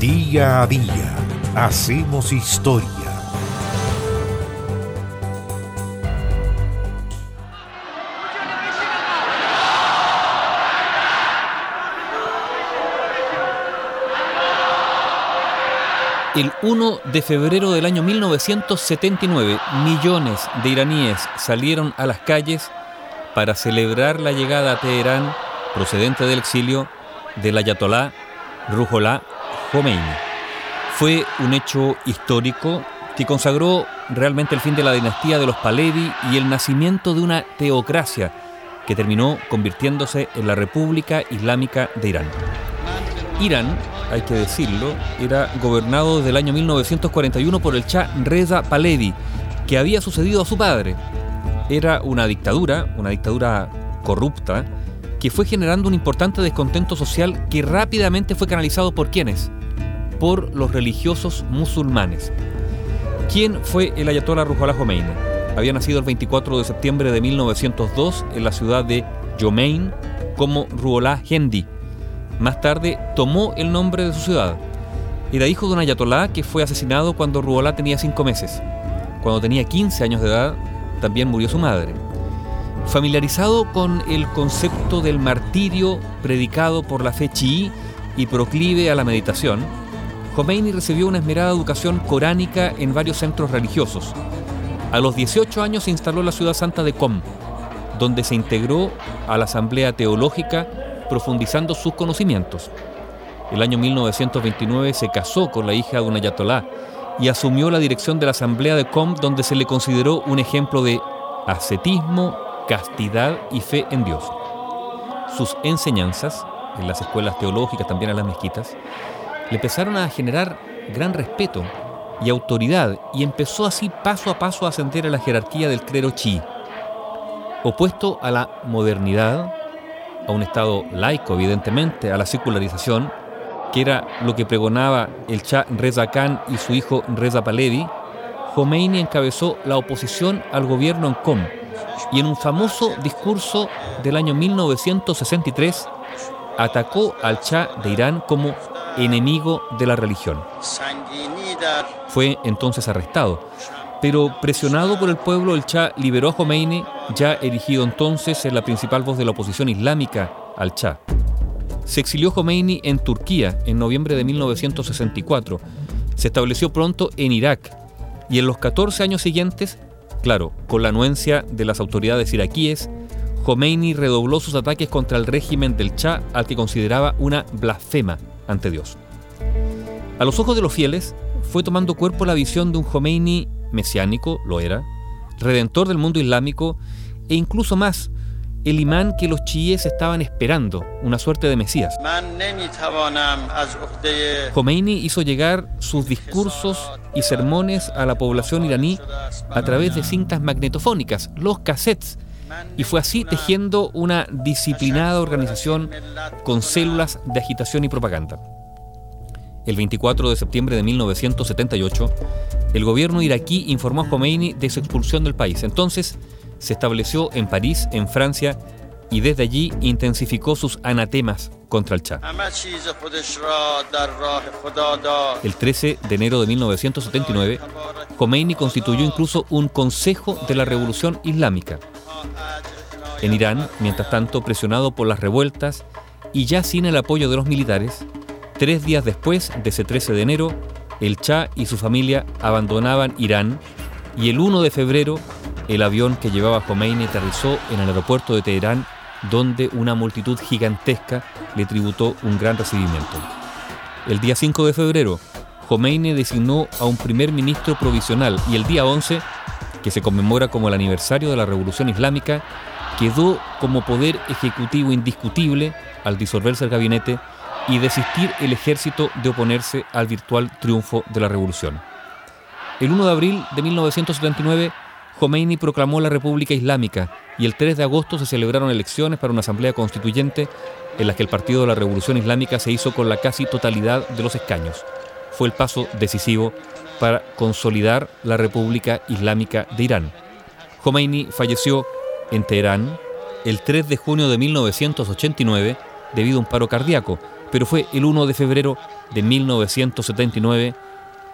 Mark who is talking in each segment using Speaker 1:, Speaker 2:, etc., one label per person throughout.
Speaker 1: Día a día hacemos historia.
Speaker 2: El 1 de febrero del año 1979, millones de iraníes salieron a las calles para celebrar la llegada a Teherán, procedente del exilio, del ayatolá Ruhollah Khomeini. Fue un hecho histórico que consagró realmente el fin de la dinastía de los Pahlavi y el nacimiento de una teocracia que terminó convirtiéndose en la República Islámica de Irán. Irán, hay que decirlo, era gobernado desde el año 1941 por el Shah Reza Pahlavi, que había sucedido a su padre. Era una dictadura, una dictadura corrupta, que fue generando un importante descontento social que rápidamente fue canalizado por quienes? Por los religiosos musulmanes. ¿Quién fue el ayatollah Ruhollah Khomeini? Había nacido el 24 de septiembre de 1902 en la ciudad de Yomein como Ruhollah Hendi. Más tarde tomó el nombre de su ciudad. Era hijo de un ayatollah que fue asesinado cuando Ruhollah tenía 5 meses. Cuando tenía 15 años de edad, también murió su madre. Familiarizado con el concepto del martirio predicado por la fe chií y proclive a la meditación, Khomeini recibió una esmerada educación coránica en varios centros religiosos. A los 18 años se instaló en la ciudad santa de Qom, donde se integró a la Asamblea Teológica profundizando sus conocimientos. El año 1929 se casó con la hija de un ayatolá y asumió la dirección de la Asamblea de Qom, donde se le consideró un ejemplo de ascetismo castidad y fe en Dios. Sus enseñanzas, en las escuelas teológicas, también en las mezquitas, le empezaron a generar gran respeto y autoridad y empezó así paso a paso a ascender a la jerarquía del clero chi, opuesto a la modernidad, a un estado laico evidentemente, a la secularización, que era lo que pregonaba el Shah Reza Khan y su hijo Reza Pahlavi, Khomeini encabezó la oposición al gobierno en Qom y en un famoso discurso del año 1963 atacó al Shah de Irán como enemigo de la religión. Fue entonces arrestado, pero presionado por el pueblo, el Shah liberó a Khomeini, ya erigido entonces en la principal voz de la oposición islámica al Shah. Se exilió Khomeini en Turquía en noviembre de 1964. Se estableció pronto en Irak y en los 14 años siguientes Claro, con la anuencia de las autoridades iraquíes, Khomeini redobló sus ataques contra el régimen del Shah al que consideraba una blasfema ante Dios. A los ojos de los fieles, fue tomando cuerpo la visión de un Khomeini mesiánico, lo era, redentor del mundo islámico e incluso más, el imán que los chiíes estaban esperando, una suerte de Mesías. Khomeini hizo llegar sus discursos y sermones a la población iraní a través de cintas magnetofónicas, los cassettes, y fue así tejiendo una disciplinada organización con células de agitación y propaganda. El 24 de septiembre de 1978, el gobierno iraquí informó a Khomeini de su expulsión del país. Entonces, se estableció en París, en Francia, y desde allí intensificó sus anatemas contra el Shah. El 13 de enero de 1979, Khomeini constituyó incluso un Consejo de la Revolución Islámica. En Irán, mientras tanto, presionado por las revueltas y ya sin el apoyo de los militares, tres días después de ese 13 de enero, el Shah y su familia abandonaban Irán y el 1 de febrero el avión que llevaba Khomeini aterrizó en el aeropuerto de Teherán, donde una multitud gigantesca le tributó un gran recibimiento. El día 5 de febrero, Khomeini designó a un primer ministro provisional y el día 11, que se conmemora como el aniversario de la Revolución Islámica, quedó como poder ejecutivo indiscutible al disolverse el gabinete y desistir el ejército de oponerse al virtual triunfo de la revolución. El 1 de abril de 1979, Khomeini proclamó la República Islámica y el 3 de agosto se celebraron elecciones para una asamblea constituyente en las que el Partido de la Revolución Islámica se hizo con la casi totalidad de los escaños. Fue el paso decisivo para consolidar la República Islámica de Irán. Khomeini falleció en Teherán el 3 de junio de 1989 debido a un paro cardíaco, pero fue el 1 de febrero de 1979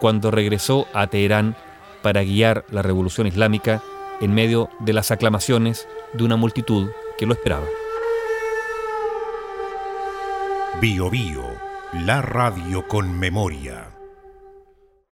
Speaker 2: cuando regresó a Teherán para guiar la revolución islámica en medio de las aclamaciones de una multitud que lo esperaba.
Speaker 1: Bio Bio, la radio con memoria.